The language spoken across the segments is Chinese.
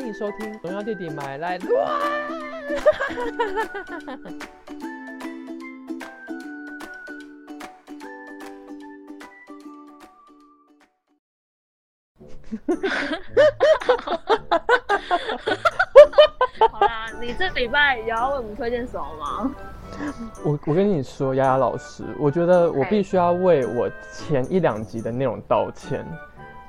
欢迎收听《荣耀弟弟买来乱》。好啦，你这礼拜有要为我们推荐什么吗？我我跟你说，丫丫老师，我觉得我必须要为我前一两集的内容道歉。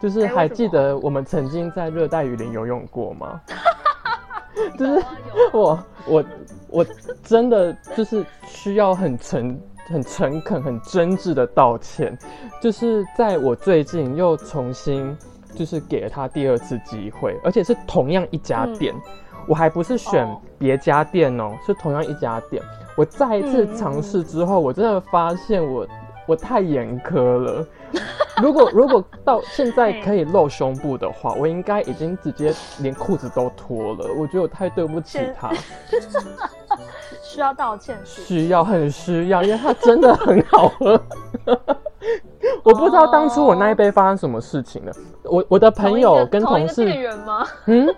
就是还记得我们曾经在热带雨林游泳过吗？就是我我我真的就是需要很诚很诚恳很真挚的道歉。就是在我最近又重新就是给了他第二次机会，而且是同样一家店，我还不是选别家店哦，是同样一家店。我再一次尝试之后，我真的发现我我太严苛了。如果如果到现在可以露胸部的话，我应该已经直接连裤子都脱了。我觉得我太对不起他，需要道歉，需要很需要，因为他真的很好喝。我不知道当初我那一杯发生什么事情了。我我的朋友跟同事店员吗？嗯。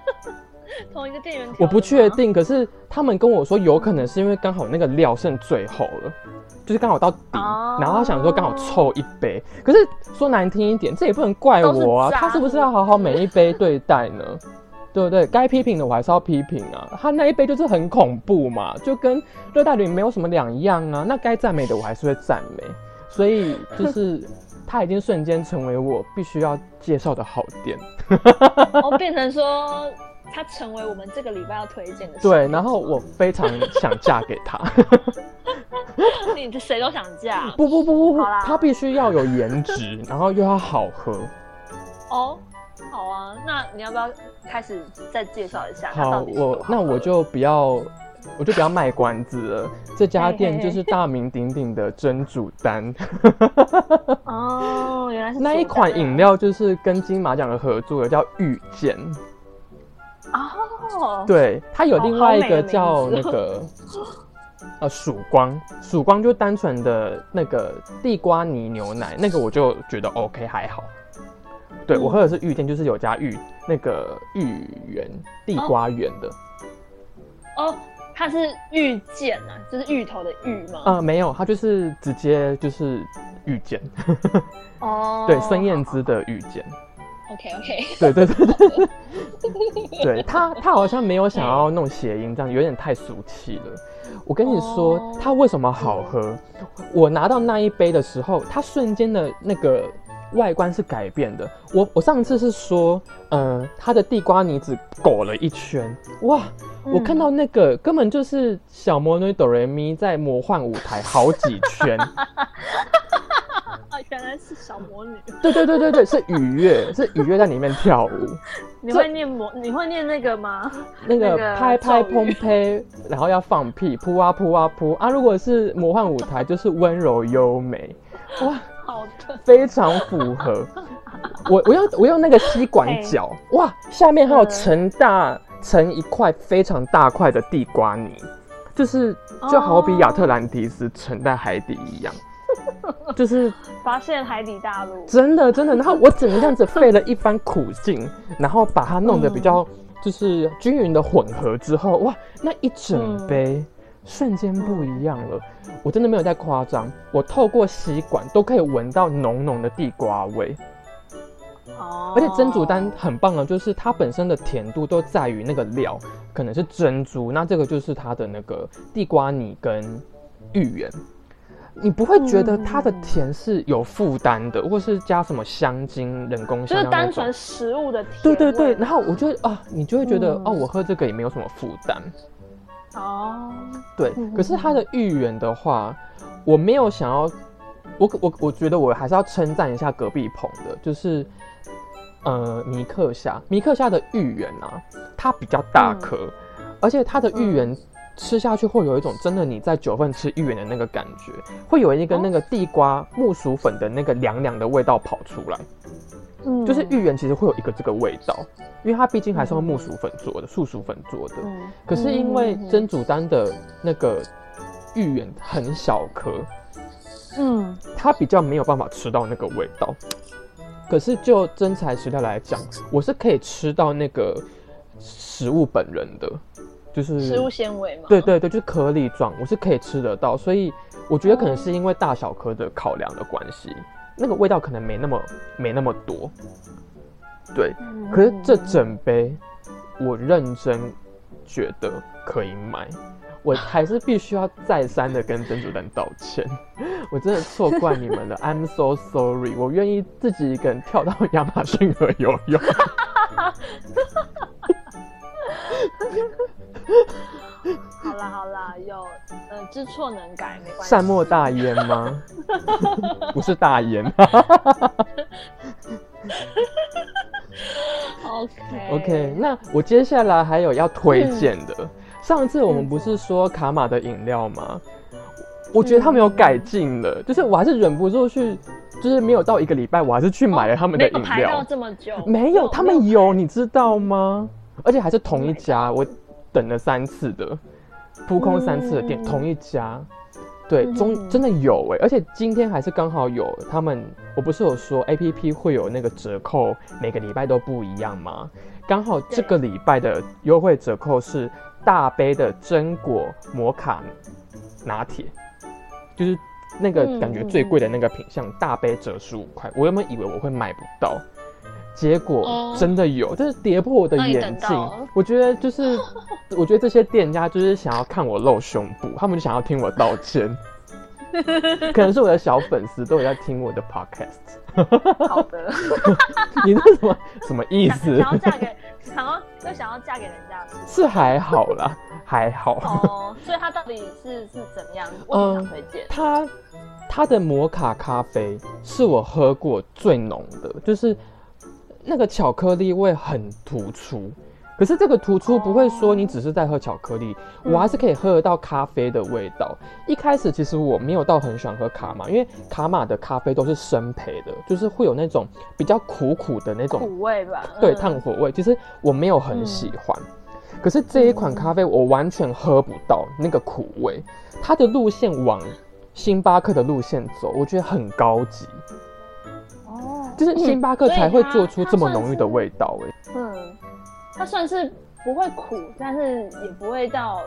同一个店员，我不确定。可是他们跟我说，有可能是因为刚好那个料剩最后了，就是刚好到底，然后他想说刚好凑一杯。可是说难听一点，这也不能怪我啊，他是不是要好好每一杯对待呢？对不对？该批评的我还是要批评啊。他那一杯就是很恐怖嘛，就跟热带雨没有什么两样啊。那该赞美的我还是会赞美，所以就是他已经瞬间成为我必须要介绍的好店。我 变成说。他成为我们这个礼拜要推荐的。对，然后我非常想嫁给他。你这谁都想嫁？不不不不不，他必须要有颜值，然后又要好喝。哦，好啊，那你要不要开始再介绍一下？好，我那我就不要，我就不要卖关子了。这家店就是大名鼎鼎的真主丹。哦，原来是 那一款饮料，就是跟金马奖的合作的，叫遇见。哦，对，它有另外一个叫那个呃曙光，曙光就单纯的那个地瓜泥牛奶，那个我就觉得 OK 还好。对我喝的是芋见，就是有加玉那个芋圆地瓜圆的。哦，它是芋见啊，就是芋头的芋吗？呃，没有，它就是直接就是芋见。哦，对，孙燕姿的遇见。OK OK，对对对对，对 他他好像没有想要弄谐音，这样有点太俗气了。我跟你说，他为什么好喝？我拿到那一杯的时候，它瞬间的那个外观是改变的。我我上次是说，嗯，它的地瓜泥子裹了一圈，哇！我看到那个根本就是小魔女哆瑞咪在魔幻舞台好几圈。原来是小魔女。对对对对对，是雨月，是雨月在里面跳舞。你会念魔？你会念那个吗？那个拍拍砰呸，然后要放屁，噗啊噗啊噗啊！如果是魔幻舞台，就是温柔优美。哇，好的，非常符合。我我用我用那个吸管搅，哇，下面还有成大成一块非常大块的地瓜泥，就是就好比亚特兰蒂斯沉在海底一样。就是发现海底大陆，真的真的。然后我整个这样子费了一番苦劲，然后把它弄得比较就是均匀的混合之后，哇，那一整杯瞬间不一样了。我真的没有在夸张，我透过吸管都可以闻到浓浓的地瓜味。哦，而且珍珠丹很棒的，就是它本身的甜度都在于那个料，可能是珍珠，那这个就是它的那个地瓜泥跟芋圆。你不会觉得它的甜是有负担的，或是加什么香精、人工香，就是单纯食物的甜。对对对，然后我就啊，你就会觉得哦，我喝这个也没有什么负担。哦，对。可是它的芋圆的话，我没有想要，我我我觉得我还是要称赞一下隔壁棚的，就是呃米克夏，米克夏的芋圆啊，它比较大颗，而且它的芋圆。吃下去会有一种真的你在九份吃芋圆的那个感觉，会有一个那个地瓜木薯粉的那个凉凉的味道跑出来。嗯，就是芋圆其实会有一个这个味道，因为它毕竟还是用木薯粉做的，树薯粉做的。嗯。可是因为真煮丹的那个芋圆很小颗，嗯，它比较没有办法吃到那个味道。可是就真材实料来讲，我是可以吃到那个。食物本人的，就是食物纤维嘛。对对对，就是颗粒状，我是可以吃得到，所以我觉得可能是因为大小颗的考量的关系，那个味道可能没那么没那么多。对，可是这整杯我认真觉得可以买，我还是必须要再三的跟珍珠蛋道歉，我真的错怪你们了，I'm so sorry，我愿意自己一个人跳到亚马逊河游泳。好啦好啦，有呃知错能改，没关系。善莫大焉吗？不是大焉。OK OK，那我接下来还有要推荐的。上次我们不是说卡玛的饮料吗？我觉得他们有改进了，就是我还是忍不住去，就是没有到一个礼拜，我还是去买了他们的饮料。这么久，没有，他们没有，你知道吗？而且还是同一家，我等了三次的，扑空三次的店，嗯同一家。对，嗯中真的有哎，而且今天还是刚好有他们，我不是有说 A P P 会有那个折扣，每个礼拜都不一样吗？刚好这个礼拜的优惠折扣是大杯的榛果摩卡拿铁，就是那个嗯感觉最贵的那个品相，大杯折十五块。我原本以为我会买不到，结果哦真的有，就是跌破我的眼镜。我觉得就是，我觉得这些店家就是想要看我露胸部，他们就想要听我道歉。可能是我的小粉丝都有在听我的 podcast。好的，你这什么什么意思想？要嫁给，想要又想要嫁给人家是吗是还好啦，还好。哦，所以他到底是是怎么样？为什么想推荐？它它的摩卡咖啡是我喝过最浓的，就是那个巧克力味很突出。可是这个突出不会说你只是在喝巧克力，我还是可以喝得到咖啡的味道。一开始其实我没有到很喜欢喝卡玛，因为卡玛的咖啡都是生培的，就是会有那种比较苦苦的那种苦味吧？对嗯炭火味，其实我没有很喜欢。可是这一款咖啡我完全喝不到那个苦味，它的路线往星巴克的路线走，我觉得很高级，哦，就是星巴克才会做出这么浓郁的味道、哎，嗯，它算是不会苦，但是也不会到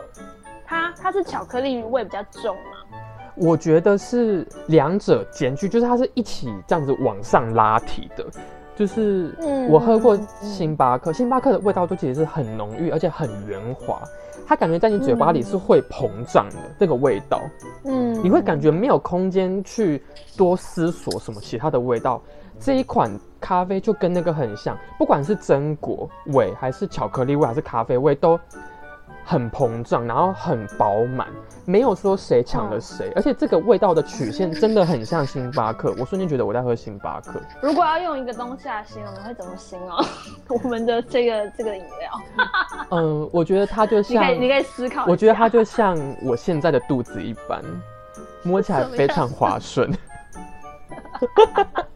它它是巧克力味比较重嘛。我觉得是两者兼具，就是它是一起这样子往上拉提的。就是嗯我喝过星巴克，星巴克的味道都其实是很浓郁，而且很圆滑，它感觉在你嘴巴里是会膨胀的这个味道。嗯，你会感觉没有空间去多思索什么其他的味道。这一款咖啡就跟那个很像，不管是榛果味，还是巧克力味，还是咖啡味，都很膨胀，然后很饱满，没有说谁抢了谁。而且这个味道的曲线真的很像星巴克，我瞬间觉得我在喝星巴克。如果要用一个东西来形容，你会怎么形容 我们的这个这个饮料？嗯，我觉得它就你像可，以你可以思考。我觉得它就像我现在的肚子一般，摸起来非常滑顺。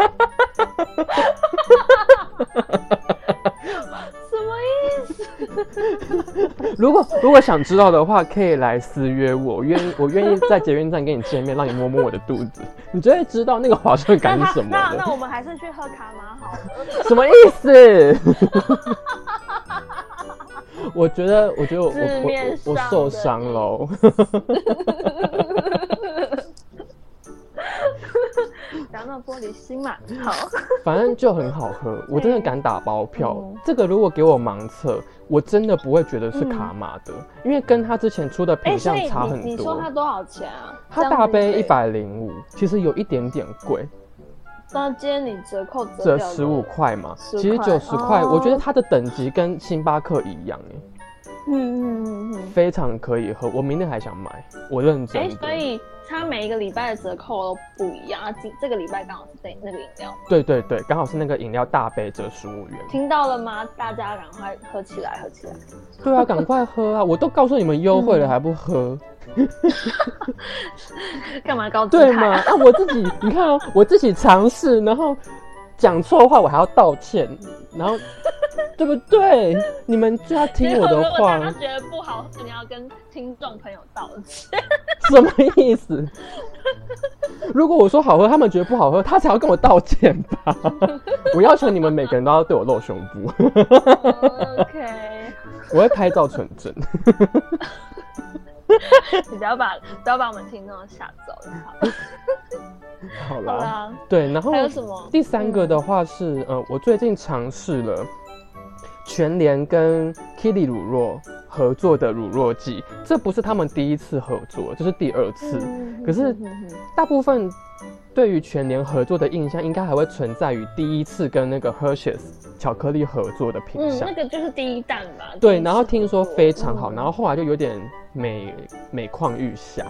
如果如果想知道的话，可以来私约我，我愿意我愿意在捷运站跟你见面，让你摸摸我的肚子，你就会知道那个划算感是什么那。我们还是去喝卡玛好了。什么意思？我觉得，我觉得我字我面我我上的受伤喽。不要那么玻璃心嘛。好，反正就很好喝，我真的敢打包票。嗯这个如果给我盲测，我真的不会觉得是卡玛的，因为跟他之前出的哎、品相差很你你说。它多少钱啊？它大杯一百零五，其实有一点点贵。那今天你折扣折十五，块嘛，其实九十块，哦我觉得它的等级跟星巴克一样哎，嗯嗯嗯嗯。非常可以喝。我明天还想买，我认真。所以它每一个礼拜的折扣都不一样啊。今这个礼拜刚好是那那个饮料，对对对，刚好是那个饮料大杯折十五元。听到了吗？大家赶快喝起来，喝起来！对啊，赶快喝啊！我都告诉你们优惠了嗯还不喝，干嘛高姿对吗？态啊？啊，我自己你看哦，我自己尝试，然后讲错话我还要道歉，然后对不对？你们就要听我的如果话大，家觉得不好喝，你要跟听众朋友道歉。什么意思？如果我说好喝，他们觉得不好喝，他才要跟我道歉吧？我要求你们每个人都要对我露胸部。OK，我会拍照存证。你不要把不要把我们听众吓走就好。了好啦，啦，对，然后还有什么？第三个的话是，呃，我最近尝试了全联跟 Kitty 乳酪合作的乳酪剂，这不是他们第一次合作，这是第二次。嗯可是大部分对于全联合作的印象，应该还会存在于第一次跟那个 Hershey's 巧克力合作的品嗯，相。那个就是第一弹吧。对，然后听说非常好，嗯然后后来就有点每每况愈下。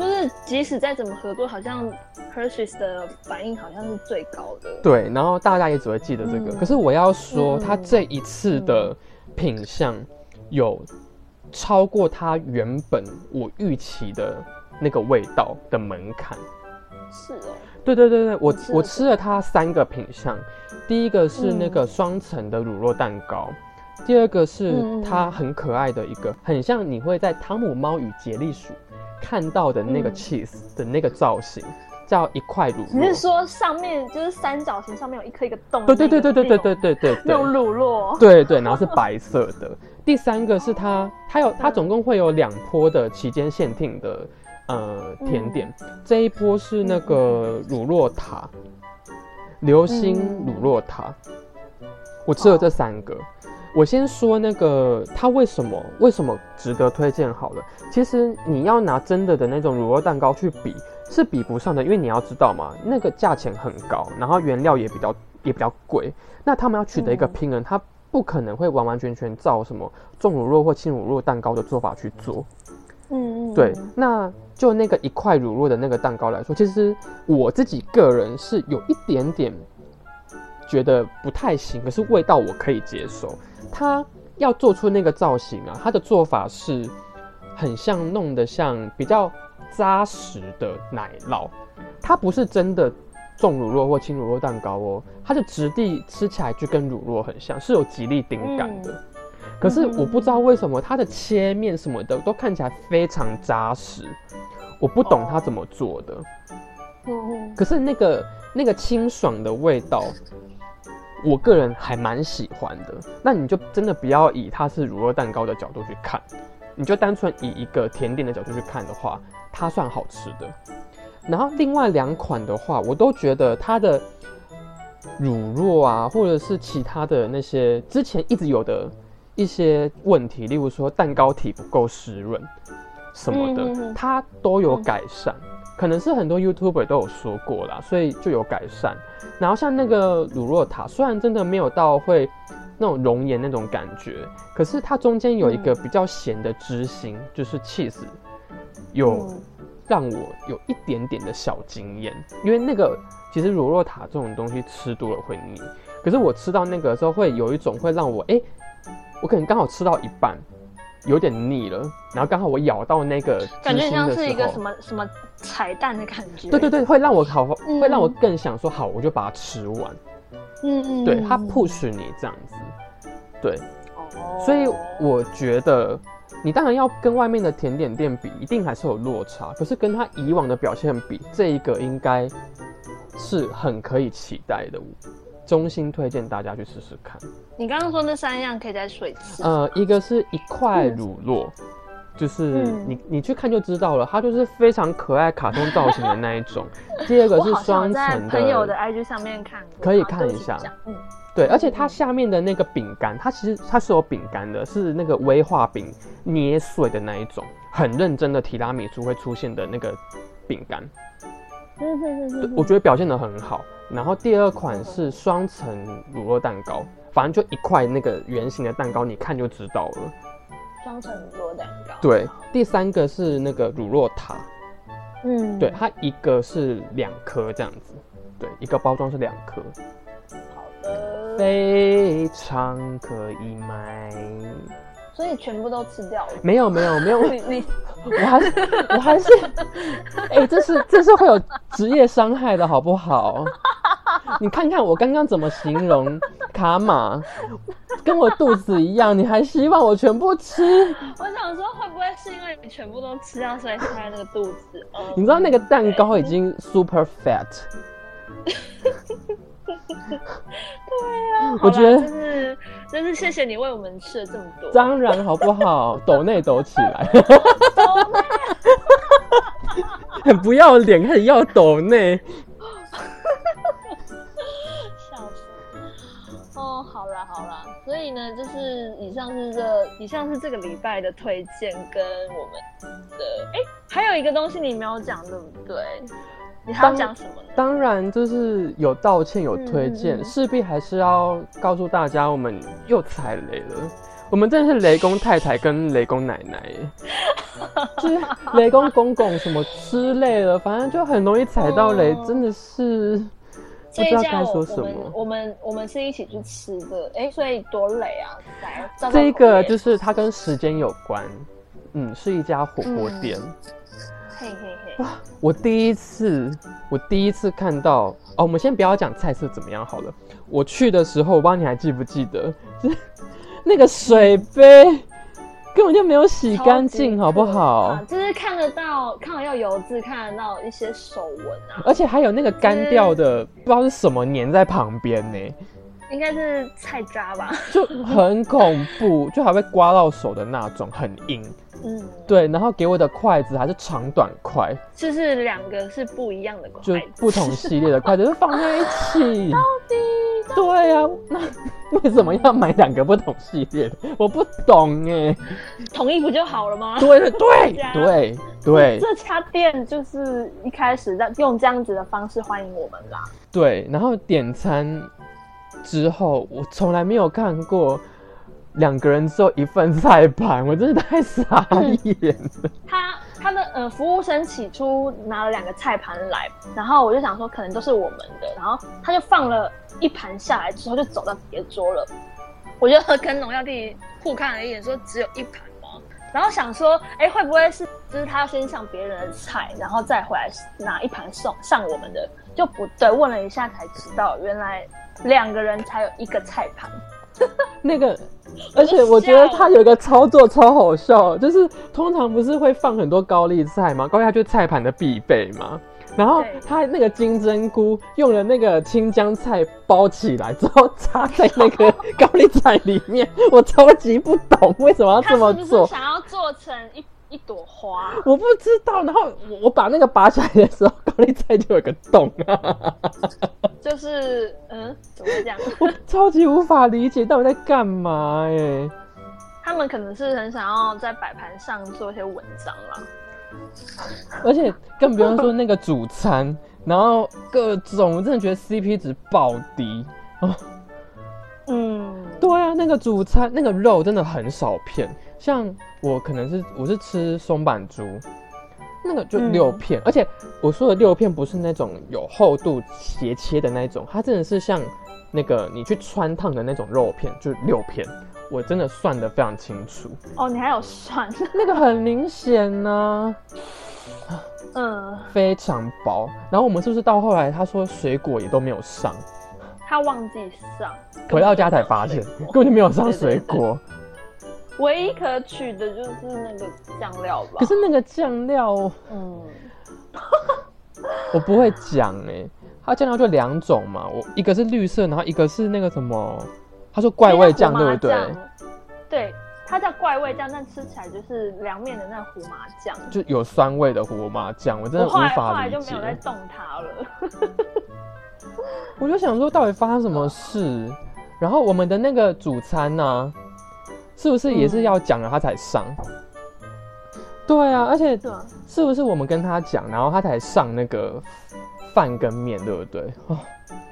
就是即使再怎么合作，好像 Hershey's 的反应好像是最高的。对，然后大家也只会记得这个。嗯可是我要说，嗯它这一次的品相有超过它原本我预期的那个味道的门槛。是哦，对对对对，我吃我吃了它三个品相，第一个是那嗯个双层的乳酪蛋糕。第二个是嗯它很可爱的一个，很像你会在《汤姆猫与杰利鼠》看到的那个嗯 cheese 的那个造型，叫一块乳酪。你是说上面就是三角形，上面有一颗一个洞？对对对对对对对对对那种，乳酪。对对，然后是白色的。第三个是它，它有它总共会有两波的期间限定的呃甜点，这一波是那个乳酪塔，流星乳酪塔。我吃了这三个，我先说那个它为什么为什么值得推荐好了。其实你要拿真的的那种乳酪蛋糕去比，是比不上的，因为你要知道嘛，那个价钱很高，然后原料也比较也比较贵。那他们要取得一个嗯平衡，它不可能会完完全全照什么重乳酪或轻乳酪蛋糕的做法去做。嗯嗯，对嗯，那就那个一块乳酪的那个蛋糕来说，其实我自己个人是有一点点觉得不太行，可是味道我可以接受。它要做出那个造型啊，它的做法是很像弄得像比较扎实的奶酪，它不是真的重乳酪或轻乳酪蛋糕哦，它的质地吃起来就跟乳酪很像，是有吉利丁感的。嗯可是我不知道为什么它的切面什么的都看起来非常扎实，我不懂它怎么做的。可是那个那个清爽的味道，我个人还蛮喜欢的。那你就真的不要以它是乳酪蛋糕的角度去看，你就单纯以一个甜点的角度去看的话，它算好吃的。然后另外两款的话，我都觉得它的乳酪啊，或者是其他的那些之前一直有的一些问题，例如说蛋糕体不够湿润什么的，它都有改善。可能是很多 YouTuber 都有说过啦，所以就有改善。然后像那个乳酪塔，虽然真的没有到会那种熔岩那种感觉，可是它中间有一个比较咸的汁心，就是 cheese，有嗯让我有一点点的小惊艳。因为那个其实乳酪塔这种东西吃多了会腻，可是我吃到那个的时候会有一种会让我哎、诶我可能刚好吃到一半。有点腻了，然后刚好我咬到那个感觉像是一个什么什么彩蛋的感觉。对对对，会让我好，嗯会让我更想说好，我就把它吃完。嗯嗯，对，它嗯 push 你这样子，对，哦所以我觉得你当然要跟外面的甜点店比，一定还是有落差。可是跟他以往的表现比，这一个应该是很可以期待的。衷心推荐大家去试试看。你刚刚说那三样可以再说一次。呃，一个是一块乳酪，就是嗯你你去看就知道了，它就是非常可爱卡通造型的那一种。第二个是双在层朋友的 IG 上面看过，可以看一下对而且它下面的那个饼干，它其实它是有饼干的，是那个威化饼捏碎的那一种，很认真的提拉米苏会出现的那个饼干，嗯哼哼哼对我觉得表现的很好。然后第二款是双层乳酪蛋糕，反正就一块那个圆形的蛋糕，你看就知道了。双层乳酪蛋糕。对，第三个是那个乳酪塔，嗯，对，它一个是两颗这样子，对，一个包装是两颗，好的，非常可以买。所以全部都吃掉了。没有没有没有，你你我还是我还是，哎、这是这是会有职业伤害的好不好？你看看我刚刚怎么形容卡玛，跟我肚子一样，你还希望我全部吃？我想说，会不会是因为你全部都吃掉，所以才那个肚子？嗯你知道那个蛋糕已经 super fat，对啊，我觉得好啦这是谢谢你为我们吃了这么多。当然好不好？抖内抖起来，很 不要脸，很要抖内。笑死！哦，好啦好啦，所以呢，就是以上是这以上是这个礼拜的推荐跟我们的，哎，还有一个东西你没有讲，对不对？你还要讲什么呢？当然就是有道歉，有推荐，势必还是要告诉大家，我们又踩雷了。我们真的是雷公太太跟雷公奶奶，就是雷公公公什么之类的，反正就很容易踩到雷，真的是不知道该说什么。我们我们是一起去吃的，哎，所以多累啊！来，这个就是它跟时间有关，嗯，是一家火锅店。嘿嘿嘿！哇，我第一次，我第一次看到哦。我们先不要讲菜色怎么样好了。我去的时候，我不知道你还记不记得，就 是那个水杯根本就没有洗干净，好不好？就是看得到，看到要油渍，看得到一些手纹啊。而且还有那个干掉的，不知道是什么粘在旁边呢。应该是菜渣吧？就很恐怖，就还会刮到手的那种，很硬。嗯，对，然后给我的筷子还是长短筷，就是两个是不一样的筷子，就不同系列的筷子就放在一起。到底？对啊，那 为什么要买两个不同系列的？我不懂哎。统一不就好了吗？对对对对。这家店就是一开始在用这样子的方式欢迎我们啦。对，然后点餐之后，我从来没有看过。两个人只有一份菜盘，我真的太傻眼了。他他的呃服务生起初拿了两个菜盘来，然后我就想说可能都是我们的，然后他就放了一盘下来之后就走到别桌了。我就跟农药弟互看了一眼，说只有一盘吗？然后想说，哎，会不会是就是他先上别人的菜，然后再回来拿一盘送上我们的？就不对，问了一下才知道，原来两个人才有一个菜盘。那个，而且我觉得他有一个操作超好笑，就是通常不是会放很多高丽菜吗？高丽菜就是菜盘的必备嘛。然后他那个金针菇用了那个青江菜包起来之后插在那个 高丽菜里面，我超级不懂为什么要这么做。想要做成一。一朵花，我不知道。然后我我把那个拔起来的时候，高丽菜就有个洞啊。就是嗯，怎么会这样？我超级无法理解到底在干嘛哎。他们可能是很想要在摆盘上做一些文章啦。而且更不用说那个主餐，然后各种，我真的觉得 CP 值爆低那个主餐那个肉真的很少片。像我可能是我是吃松板猪，那个就六片，而且我说的六片不是那种有厚度斜切的那种，它真的是像那个你去穿烫的那种肉片，就六片，我真的算的非常清楚。哦，你还有算？那个很明显呢，嗯，非常薄。然后我们是不是到后来他说水果也都没有上？他忘记上，回到家才发现根本就没有上水果。唯一可取的就是那个酱料吧。可是那个酱料，嗯，我不会讲哎。它酱料就两种嘛，我一个是绿色，然后一个是那个什么，他说怪味酱，对不对？对，它叫怪味酱，但吃起来就是凉面的那胡麻酱，就有酸味的胡麻酱，我真的无法理解。后来就没有再动它了。我就想说，到底发生什么事？然后我们的那个主餐呢？是不是也是要讲了他才上？对啊，而且是不是我们跟他讲，然后他才上那个饭跟面，对不对？哦，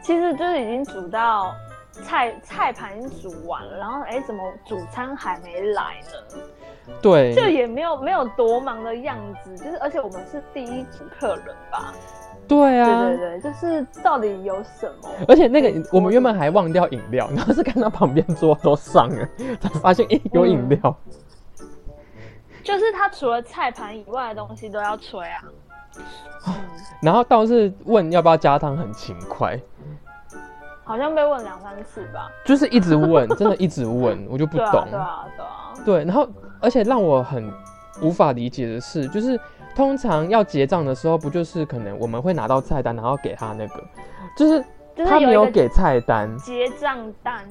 其实就是已经煮到菜菜盘已经煮完了，然后哎，怎么主餐还没来呢？对，就也没有没有多忙的样子，就是而且我们是第一组客人吧。对啊，对对对，就是到底有什么？而且那个我们原本还忘掉饮料，然后是看到旁边桌都上了，才发现哎有饮料。就是他除了菜盘以外的东西都要吹啊。然后倒是问要不要加汤，很勤快。好像被问两三次吧。就是一直问，真的一直问，我就不懂。对啊，对啊。对，然后而且让我很无法理解的是，就是。通常要结账的时候，不就是可能我们会拿到菜单，然后给他那个，就是他没有给菜单，结账单，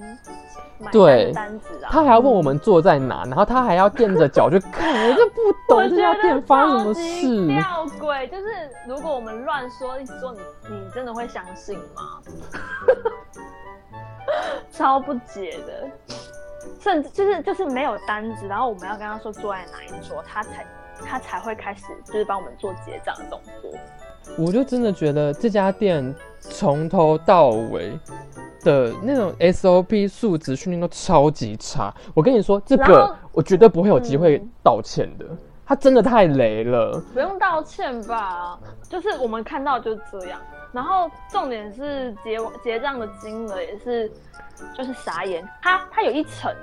买对单单子啊。他还要问我们坐在哪，然后他还要垫着脚去看，我就不懂这家店发生什么事。吊诡，就是如果我们乱说一说，你你真的会相信吗？超不解的，甚至就是就是没有单子，然后我们要跟他说坐在哪一桌，他才他才会开始就是帮我们做结账的动作。我就真的觉得这家店从头到尾的那种 SOP 素质训练都超级差。我跟你说，这个我绝对不会有机会嗯道歉的，他真的太雷了。不用道歉吧，就是我们看到就是这样。然后重点是结结账的金额也是，就是傻眼。他他有一层，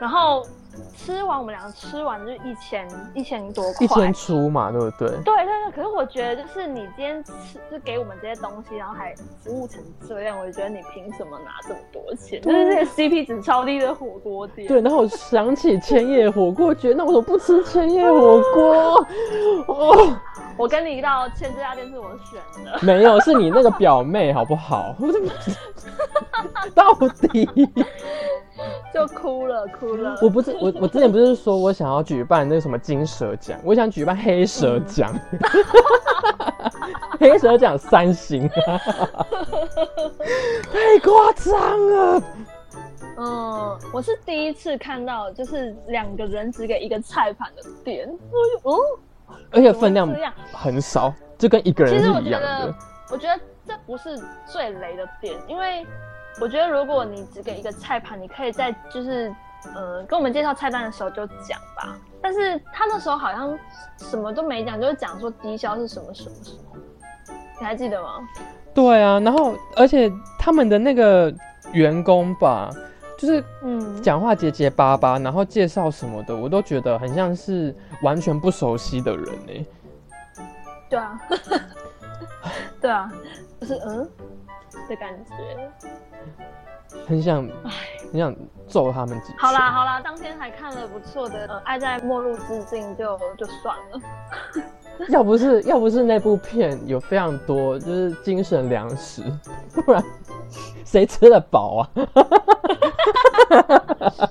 然后吃完我们两个吃完就一千一千多块，一千出嘛，对不对？对对对，可是我觉得就是你今天吃就给我们这些东西，然后还服务成这样，我就觉得你凭什么拿这么多钱？就是这个 CP 值超低的火锅店。对，然后我想起千叶火锅，觉得那我怎么不吃千叶火锅？哦，我跟你道千，这家店是我选的。没有，是你那个表妹好不好？我怎么到底？就哭了，哭了。我不是我，我之前不是说我想要举办那个什么金蛇奖，我想举办黑蛇奖，黑蛇奖三星，太夸张了。嗯，我是第一次看到，就是两个人只给一个菜盘的点。我就哦，而且分量很少，就跟一个人其实我是一样觉得的。，我觉得这不是最雷的点，因为我觉得如果你只给一个菜盘，你可以在就是呃跟我们介绍菜单的时候就讲吧。但是他那时候好像什么都没讲，就是讲说低消是什么什么什么，你还记得吗？对啊，然后而且他们的那个员工吧，就是嗯，讲话结结巴巴，然后介绍什么的，我都觉得很像是完全不熟悉的人呢。对啊，对啊，就是嗯的感觉。很想，很想揍他们几拳。好啦好啦，当天还看了不错的，呃，爱在末路之境就就算了。要不是要不是那部片有非常多就是精神粮食，不然谁吃得饱啊？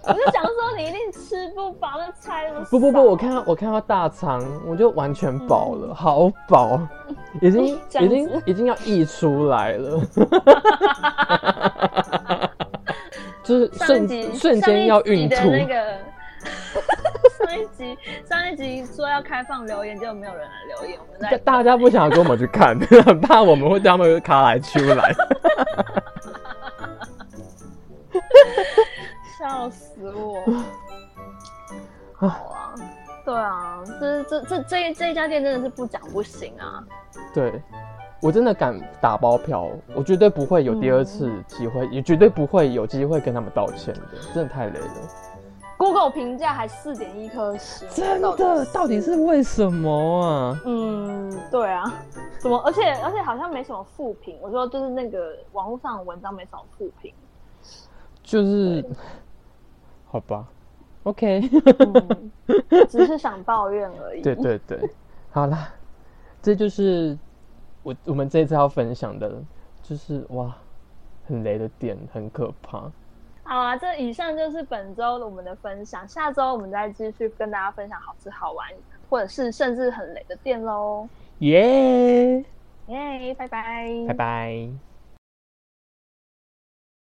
我就想说你一定吃不饱，那菜不不不，我看到我看到大肠，我就完全饱了，好饱，已经已经已经要溢出来了，就是瞬瞬间要孕吐。那个 上一集上一集说要开放留言，就没有人来留言，我们在大家不想跟我们去看，很 怕我们会对他们卡来出来。笑死我。好啊，对啊，这这这这一这一家店真的是不讲不行啊。对，我真的敢打包票，我绝对不会有第二次机会，也绝对不会有机会跟他们道歉的，真的太累了。Google 评价还四点一颗星，真的，到底是为什么啊？嗯，对啊，怎么？而且而且好像没什么负评。我说就是那个网络上的文章没什么负评。就是，好吧，OK，嗯，只是想抱怨而已。对对对，好啦，这就是我我们这一次要分享的，就是哇，很雷的点，很可怕。好啊，这以上就是本周我们的分享，下周我们再继续跟大家分享好吃好玩，或者是甚至很雷的店喽。耶、耶，拜拜，拜拜。